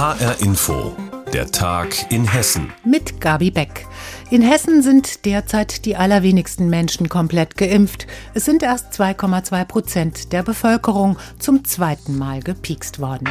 HR Info, der Tag in Hessen. Mit Gabi Beck. In Hessen sind derzeit die allerwenigsten Menschen komplett geimpft. Es sind erst 2,2 Prozent der Bevölkerung zum zweiten Mal gepikst worden.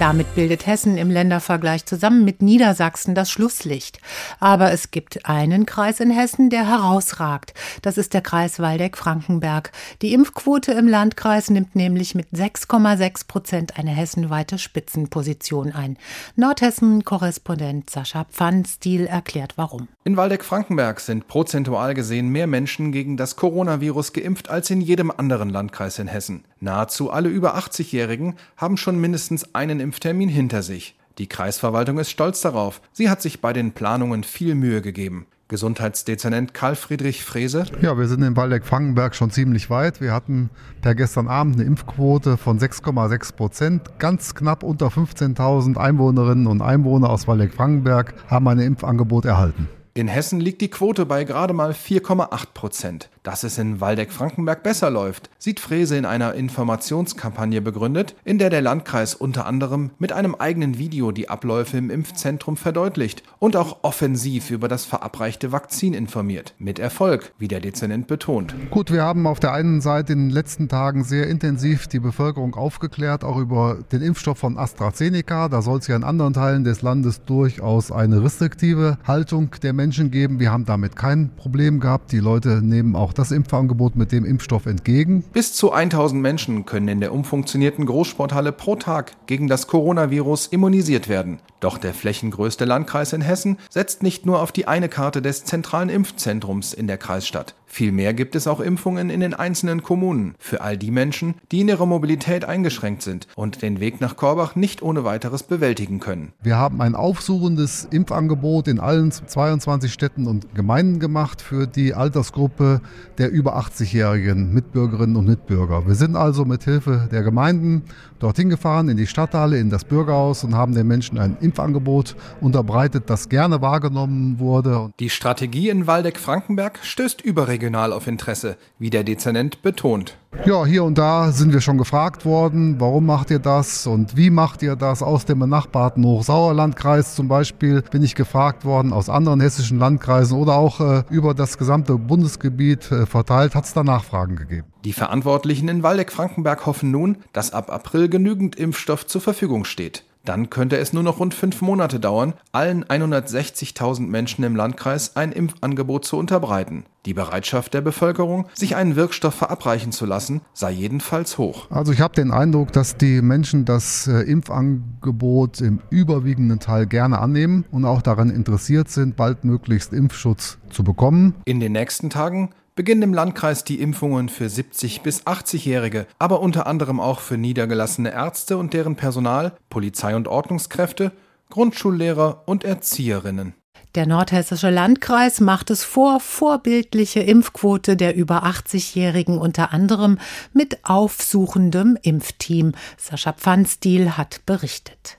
Damit bildet Hessen im Ländervergleich zusammen mit Niedersachsen das Schlusslicht. Aber es gibt einen Kreis in Hessen, der herausragt. Das ist der Kreis Waldeck-Frankenberg. Die Impfquote im Landkreis nimmt nämlich mit 6,6 Prozent eine hessenweite Spitzenposition ein. Nordhessen-Korrespondent Sascha Pfannstiel erklärt warum. In Waldeck-Frankenberg sind prozentual gesehen mehr Menschen gegen das Coronavirus geimpft als in jedem anderen Landkreis in Hessen. Nahezu alle über 80-Jährigen haben schon mindestens einen Impftermin hinter sich. Die Kreisverwaltung ist stolz darauf. Sie hat sich bei den Planungen viel Mühe gegeben. Gesundheitsdezernent Karl Friedrich Frese. Ja, wir sind in Waldeck-Frankenberg schon ziemlich weit. Wir hatten per gestern Abend eine Impfquote von 6,6 Prozent. Ganz knapp unter 15.000 Einwohnerinnen und Einwohner aus Waldeck-Frankenberg haben ein Impfangebot erhalten. In Hessen liegt die Quote bei gerade mal 4,8 Prozent. Dass es in Waldeck-Frankenberg besser läuft, sieht Frese in einer Informationskampagne begründet, in der der Landkreis unter anderem mit einem eigenen Video die Abläufe im Impfzentrum verdeutlicht und auch offensiv über das verabreichte Vakzin informiert. Mit Erfolg, wie der Dezernent betont. Gut, wir haben auf der einen Seite in den letzten Tagen sehr intensiv die Bevölkerung aufgeklärt, auch über den Impfstoff von AstraZeneca. Da soll es ja in anderen Teilen des Landes durchaus eine restriktive Haltung der Menschen geben. Wir haben damit kein Problem gehabt. Die Leute nehmen auch auch das Impfangebot mit dem Impfstoff entgegen. Bis zu 1000 Menschen können in der umfunktionierten Großsporthalle pro Tag gegen das Coronavirus immunisiert werden. Doch der flächengrößte Landkreis in Hessen setzt nicht nur auf die eine Karte des zentralen Impfzentrums in der Kreisstadt. Vielmehr gibt es auch Impfungen in den einzelnen Kommunen für all die Menschen, die in ihrer Mobilität eingeschränkt sind und den Weg nach Korbach nicht ohne weiteres bewältigen können. Wir haben ein aufsuchendes Impfangebot in allen 22 Städten und Gemeinden gemacht für die Altersgruppe der über 80-jährigen Mitbürgerinnen und Mitbürger. Wir sind also mit Hilfe der Gemeinden dorthin gefahren, in die Stadthalle, in das Bürgerhaus und haben den Menschen ein Impfangebot unterbreitet, das gerne wahrgenommen wurde. Die Strategie in Waldeck-Frankenberg stößt überregional auf Interesse, wie der Dezernent betont. Ja, hier und da sind wir schon gefragt worden, warum macht ihr das und wie macht ihr das? Aus dem benachbarten Hochsauerlandkreis zum Beispiel bin ich gefragt worden, aus anderen hessischen Landkreisen oder auch äh, über das gesamte Bundesgebiet äh, verteilt, hat es da Nachfragen gegeben. Die Verantwortlichen in Waldeck-Frankenberg hoffen nun, dass ab April genügend Impfstoff zur Verfügung steht. Dann könnte es nur noch rund fünf Monate dauern, allen 160.000 Menschen im Landkreis ein Impfangebot zu unterbreiten. Die Bereitschaft der Bevölkerung, sich einen Wirkstoff verabreichen zu lassen, sei jedenfalls hoch. Also ich habe den Eindruck, dass die Menschen das äh, Impfangebot im überwiegenden Teil gerne annehmen und auch daran interessiert sind, baldmöglichst Impfschutz zu bekommen. In den nächsten Tagen beginnen im Landkreis die Impfungen für 70 bis 80-Jährige, aber unter anderem auch für niedergelassene Ärzte und deren Personal, Polizei und Ordnungskräfte, Grundschullehrer und Erzieherinnen. Der nordhessische Landkreis macht es vor, vorbildliche Impfquote der über 80-Jährigen unter anderem mit aufsuchendem Impfteam. Sascha Pfannstiel hat berichtet.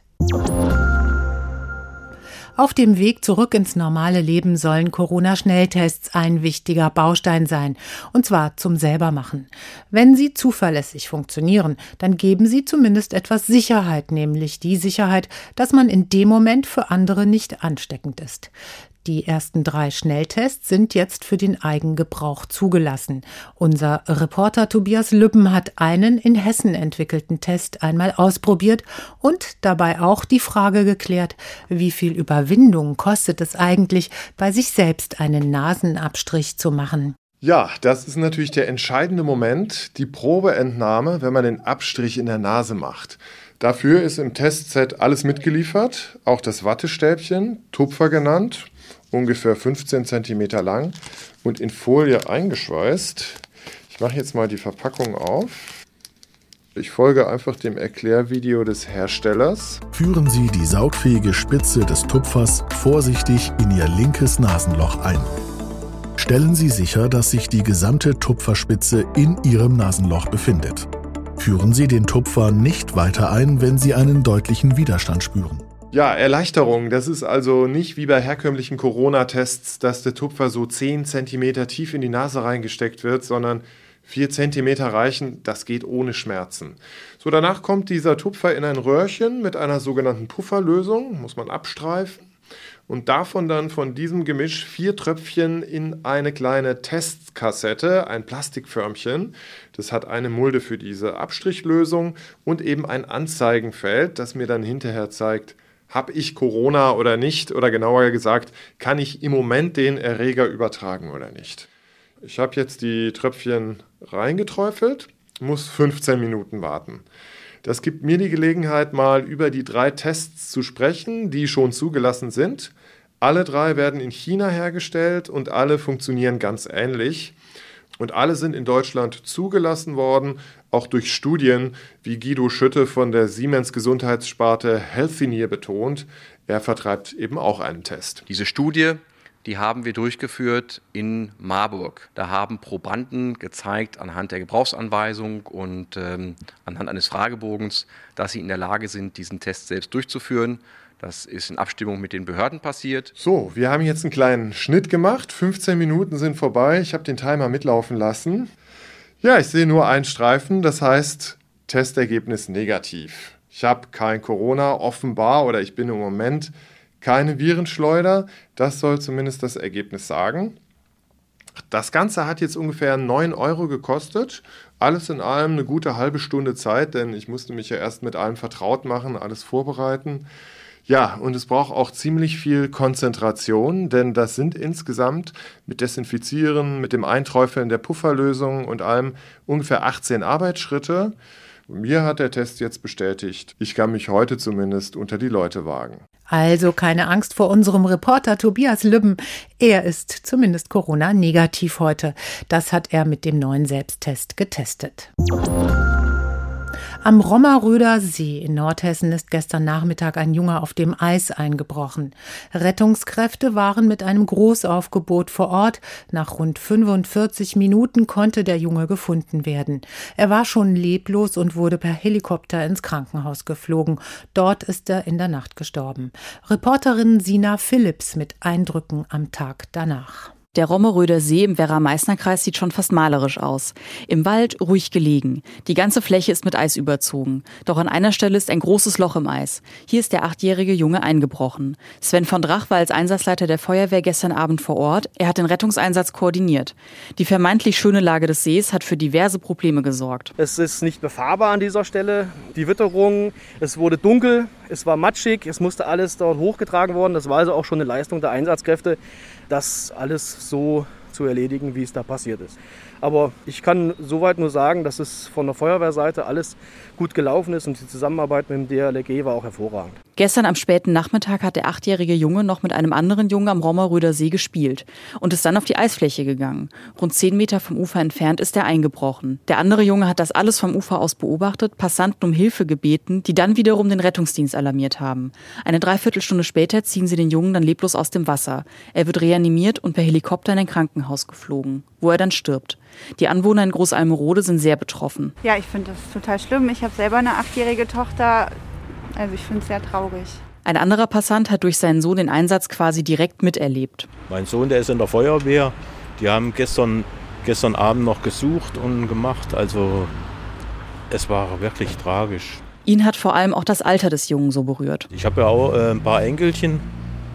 Auf dem Weg zurück ins normale Leben sollen Corona-Schnelltests ein wichtiger Baustein sein, und zwar zum Selbermachen. Wenn sie zuverlässig funktionieren, dann geben sie zumindest etwas Sicherheit, nämlich die Sicherheit, dass man in dem Moment für andere nicht ansteckend ist. Die ersten drei Schnelltests sind jetzt für den Eigengebrauch zugelassen. Unser Reporter Tobias Lübben hat einen in Hessen entwickelten Test einmal ausprobiert und dabei auch die Frage geklärt, wie viel Überwindung kostet es eigentlich, bei sich selbst einen Nasenabstrich zu machen. Ja, das ist natürlich der entscheidende Moment, die Probeentnahme, wenn man den Abstrich in der Nase macht. Dafür ist im Testset alles mitgeliefert, auch das Wattestäbchen, Tupfer genannt, ungefähr 15 cm lang und in Folie eingeschweißt. Ich mache jetzt mal die Verpackung auf. Ich folge einfach dem Erklärvideo des Herstellers. Führen Sie die saugfähige Spitze des Tupfers vorsichtig in Ihr linkes Nasenloch ein. Stellen Sie sicher, dass sich die gesamte Tupferspitze in Ihrem Nasenloch befindet. Führen Sie den Tupfer nicht weiter ein, wenn Sie einen deutlichen Widerstand spüren. Ja, Erleichterung. Das ist also nicht wie bei herkömmlichen Corona-Tests, dass der Tupfer so 10 cm tief in die Nase reingesteckt wird, sondern Vier Zentimeter reichen, das geht ohne Schmerzen. So, danach kommt dieser Tupfer in ein Röhrchen mit einer sogenannten Pufferlösung, muss man abstreifen und davon dann von diesem Gemisch vier Tröpfchen in eine kleine Testkassette, ein Plastikförmchen. Das hat eine Mulde für diese Abstrichlösung und eben ein Anzeigenfeld, das mir dann hinterher zeigt, habe ich Corona oder nicht? Oder genauer gesagt, kann ich im Moment den Erreger übertragen oder nicht? Ich habe jetzt die Tröpfchen reingeträufelt, muss 15 Minuten warten. Das gibt mir die Gelegenheit, mal über die drei Tests zu sprechen, die schon zugelassen sind. Alle drei werden in China hergestellt und alle funktionieren ganz ähnlich. Und alle sind in Deutschland zugelassen worden, auch durch Studien, wie Guido Schütte von der Siemens Gesundheitssparte Healthineer betont. Er vertreibt eben auch einen Test. Diese Studie die haben wir durchgeführt in Marburg. Da haben Probanden gezeigt anhand der Gebrauchsanweisung und ähm, anhand eines Fragebogens, dass sie in der Lage sind, diesen Test selbst durchzuführen. Das ist in Abstimmung mit den Behörden passiert. So, wir haben jetzt einen kleinen Schnitt gemacht. 15 Minuten sind vorbei. Ich habe den Timer mitlaufen lassen. Ja, ich sehe nur einen Streifen. Das heißt, Testergebnis negativ. Ich habe kein Corona offenbar oder ich bin im Moment keine Virenschleuder. Das soll zumindest das Ergebnis sagen. Das Ganze hat jetzt ungefähr 9 Euro gekostet. Alles in allem eine gute halbe Stunde Zeit, denn ich musste mich ja erst mit allem vertraut machen, alles vorbereiten. Ja, und es braucht auch ziemlich viel Konzentration, denn das sind insgesamt mit Desinfizieren, mit dem Einträufeln der Pufferlösung und allem ungefähr 18 Arbeitsschritte. Mir hat der Test jetzt bestätigt, ich kann mich heute zumindest unter die Leute wagen. Also keine Angst vor unserem Reporter Tobias Lübben. Er ist zumindest Corona-negativ heute. Das hat er mit dem neuen Selbsttest getestet. Am Rommerröder See in Nordhessen ist gestern Nachmittag ein Junge auf dem Eis eingebrochen. Rettungskräfte waren mit einem Großaufgebot vor Ort. Nach rund 45 Minuten konnte der Junge gefunden werden. Er war schon leblos und wurde per Helikopter ins Krankenhaus geflogen. Dort ist er in der Nacht gestorben. Reporterin Sina Phillips mit Eindrücken am Tag danach. Der Rommeröder See im Werra-Meißner-Kreis sieht schon fast malerisch aus. Im Wald ruhig gelegen. Die ganze Fläche ist mit Eis überzogen. Doch an einer Stelle ist ein großes Loch im Eis. Hier ist der achtjährige Junge eingebrochen. Sven von Drach war als Einsatzleiter der Feuerwehr gestern Abend vor Ort. Er hat den Rettungseinsatz koordiniert. Die vermeintlich schöne Lage des Sees hat für diverse Probleme gesorgt. Es ist nicht befahrbar an dieser Stelle. Die Witterung, es wurde dunkel, es war matschig, es musste alles dort hochgetragen worden. Das war also auch schon eine Leistung der Einsatzkräfte das alles so zu erledigen, wie es da passiert ist. Aber ich kann soweit nur sagen, dass es von der Feuerwehrseite alles gut gelaufen ist und die Zusammenarbeit mit dem DLRG war auch hervorragend. Gestern am späten Nachmittag hat der achtjährige Junge noch mit einem anderen Jungen am Rommerröder See gespielt und ist dann auf die Eisfläche gegangen. Rund zehn Meter vom Ufer entfernt ist er eingebrochen. Der andere Junge hat das alles vom Ufer aus beobachtet, Passanten um Hilfe gebeten, die dann wiederum den Rettungsdienst alarmiert haben. Eine Dreiviertelstunde später ziehen sie den Jungen dann leblos aus dem Wasser. Er wird reanimiert und per Helikopter in ein Krankenhaus geflogen, wo er dann stirbt. Die Anwohner in Großalmerode sind sehr betroffen. Ja, ich finde das total schlimm. Ich habe selber eine achtjährige Tochter. Also ich finde es sehr traurig. Ein anderer Passant hat durch seinen Sohn den Einsatz quasi direkt miterlebt. Mein Sohn, der ist in der Feuerwehr. Die haben gestern, gestern Abend noch gesucht und gemacht. Also es war wirklich tragisch. Ihn hat vor allem auch das Alter des Jungen so berührt. Ich habe ja auch äh, ein paar Enkelchen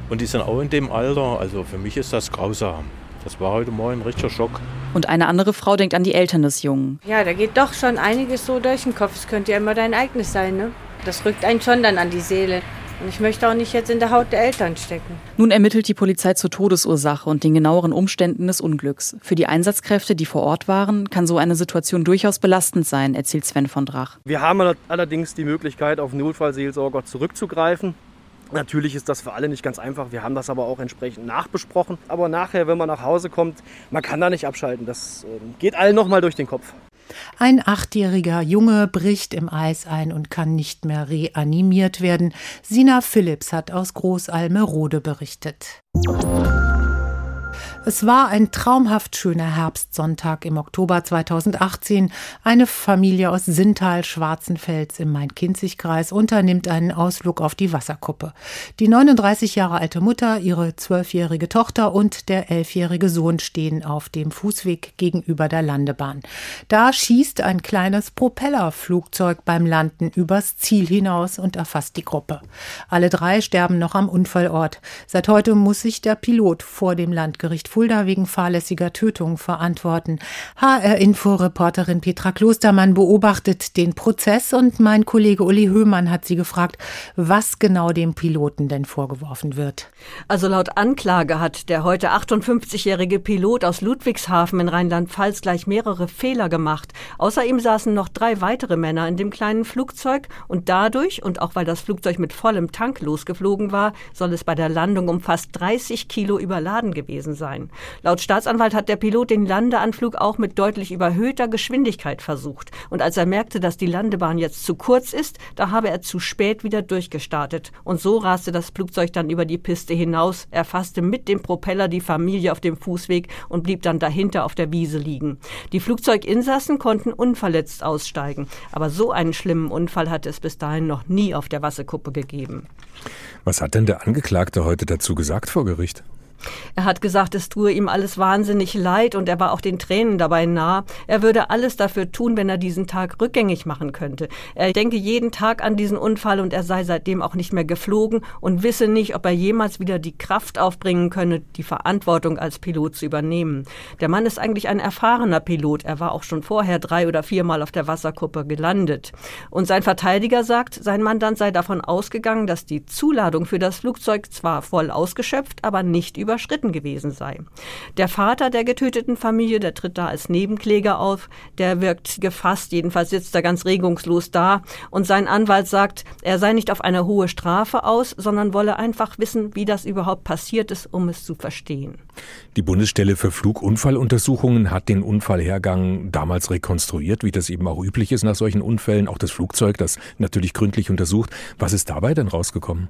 und die sind auch in dem Alter. Also für mich ist das grausam. Das war heute Morgen ein richtiger Schock. Und eine andere Frau denkt an die Eltern des Jungen. Ja, da geht doch schon einiges so durch den Kopf. Es könnte ja immer dein eigenes sein, ne? Das rückt einen schon dann an die Seele. Und ich möchte auch nicht jetzt in der Haut der Eltern stecken. Nun ermittelt die Polizei zur Todesursache und den genaueren Umständen des Unglücks. Für die Einsatzkräfte, die vor Ort waren, kann so eine Situation durchaus belastend sein, erzählt Sven von Drach. Wir haben allerdings die Möglichkeit, auf Notfallseelsorger zurückzugreifen. Natürlich ist das für alle nicht ganz einfach. Wir haben das aber auch entsprechend nachbesprochen. Aber nachher, wenn man nach Hause kommt, man kann da nicht abschalten. Das ähm, geht allen nochmal durch den Kopf. Ein achtjähriger Junge bricht im Eis ein und kann nicht mehr reanimiert werden. Sina Phillips hat aus Großalmerode berichtet. Es war ein traumhaft schöner Herbstsonntag im Oktober 2018. Eine Familie aus Sintal-Schwarzenfels im Main-Kinzig-Kreis unternimmt einen Ausflug auf die Wasserkuppe. Die 39 Jahre alte Mutter, ihre zwölfjährige Tochter und der elfjährige Sohn stehen auf dem Fußweg gegenüber der Landebahn. Da schießt ein kleines Propellerflugzeug beim Landen übers Ziel hinaus und erfasst die Gruppe. Alle drei sterben noch am Unfallort. Seit heute muss sich der Pilot vor dem Landgericht Fulda wegen fahrlässiger Tötung verantworten. HR-Info-Reporterin Petra Klostermann beobachtet den Prozess und mein Kollege Uli Höhmann hat sie gefragt, was genau dem Piloten denn vorgeworfen wird. Also laut Anklage hat der heute 58-jährige Pilot aus Ludwigshafen in Rheinland-Pfalz gleich mehrere Fehler gemacht. Außer ihm saßen noch drei weitere Männer in dem kleinen Flugzeug und dadurch und auch weil das Flugzeug mit vollem Tank losgeflogen war, soll es bei der Landung um fast 30 Kilo überladen gewesen sein. Laut Staatsanwalt hat der Pilot den Landeanflug auch mit deutlich überhöhter Geschwindigkeit versucht. Und als er merkte, dass die Landebahn jetzt zu kurz ist, da habe er zu spät wieder durchgestartet. Und so raste das Flugzeug dann über die Piste hinaus, erfasste mit dem Propeller die Familie auf dem Fußweg und blieb dann dahinter auf der Wiese liegen. Die Flugzeuginsassen konnten unverletzt aussteigen. Aber so einen schlimmen Unfall hatte es bis dahin noch nie auf der Wasserkuppe gegeben. Was hat denn der Angeklagte heute dazu gesagt vor Gericht? Er hat gesagt, es tue ihm alles wahnsinnig leid und er war auch den Tränen dabei nah. Er würde alles dafür tun, wenn er diesen Tag rückgängig machen könnte. Er denke jeden Tag an diesen Unfall und er sei seitdem auch nicht mehr geflogen und wisse nicht, ob er jemals wieder die Kraft aufbringen könne, die Verantwortung als Pilot zu übernehmen. Der Mann ist eigentlich ein erfahrener Pilot. Er war auch schon vorher drei oder viermal auf der Wasserkuppe gelandet. Und sein Verteidiger sagt, sein Mandant sei davon ausgegangen, dass die Zuladung für das Flugzeug zwar voll ausgeschöpft, aber nicht über überschritten gewesen sei. Der Vater der getöteten Familie, der tritt da als Nebenkläger auf, der wirkt gefasst, jedenfalls sitzt er ganz regungslos da und sein Anwalt sagt, er sei nicht auf eine hohe Strafe aus, sondern wolle einfach wissen, wie das überhaupt passiert ist, um es zu verstehen. Die Bundesstelle für Flugunfalluntersuchungen hat den Unfallhergang damals rekonstruiert, wie das eben auch üblich ist nach solchen Unfällen, auch das Flugzeug, das natürlich gründlich untersucht. Was ist dabei denn rausgekommen?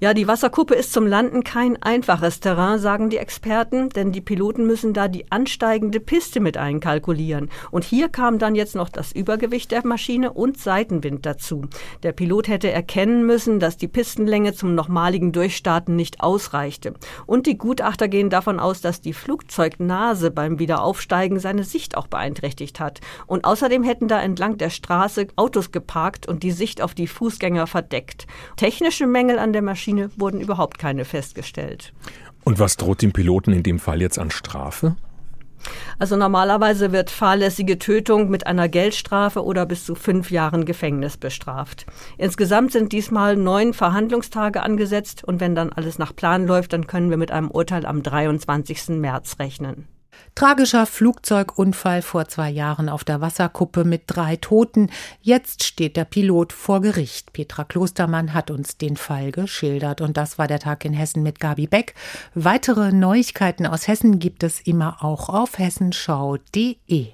Ja, die Wasserkuppe ist zum Landen kein einfaches Terrain sagen die Experten, denn die Piloten müssen da die ansteigende Piste mit einkalkulieren. Und hier kam dann jetzt noch das Übergewicht der Maschine und Seitenwind dazu. Der Pilot hätte erkennen müssen, dass die Pistenlänge zum nochmaligen Durchstarten nicht ausreichte. Und die Gutachter gehen davon aus, dass die Flugzeugnase beim Wiederaufsteigen seine Sicht auch beeinträchtigt hat. Und außerdem hätten da entlang der Straße Autos geparkt und die Sicht auf die Fußgänger verdeckt. Technische Mängel an der Maschine wurden überhaupt keine festgestellt. Und was droht dem Piloten in dem Fall jetzt an Strafe? Also normalerweise wird fahrlässige Tötung mit einer Geldstrafe oder bis zu fünf Jahren Gefängnis bestraft. Insgesamt sind diesmal neun Verhandlungstage angesetzt und wenn dann alles nach Plan läuft, dann können wir mit einem Urteil am 23. März rechnen. Tragischer Flugzeugunfall vor zwei Jahren auf der Wasserkuppe mit drei Toten. Jetzt steht der Pilot vor Gericht. Petra Klostermann hat uns den Fall geschildert. Und das war der Tag in Hessen mit Gabi Beck. Weitere Neuigkeiten aus Hessen gibt es immer auch auf hessenschau.de.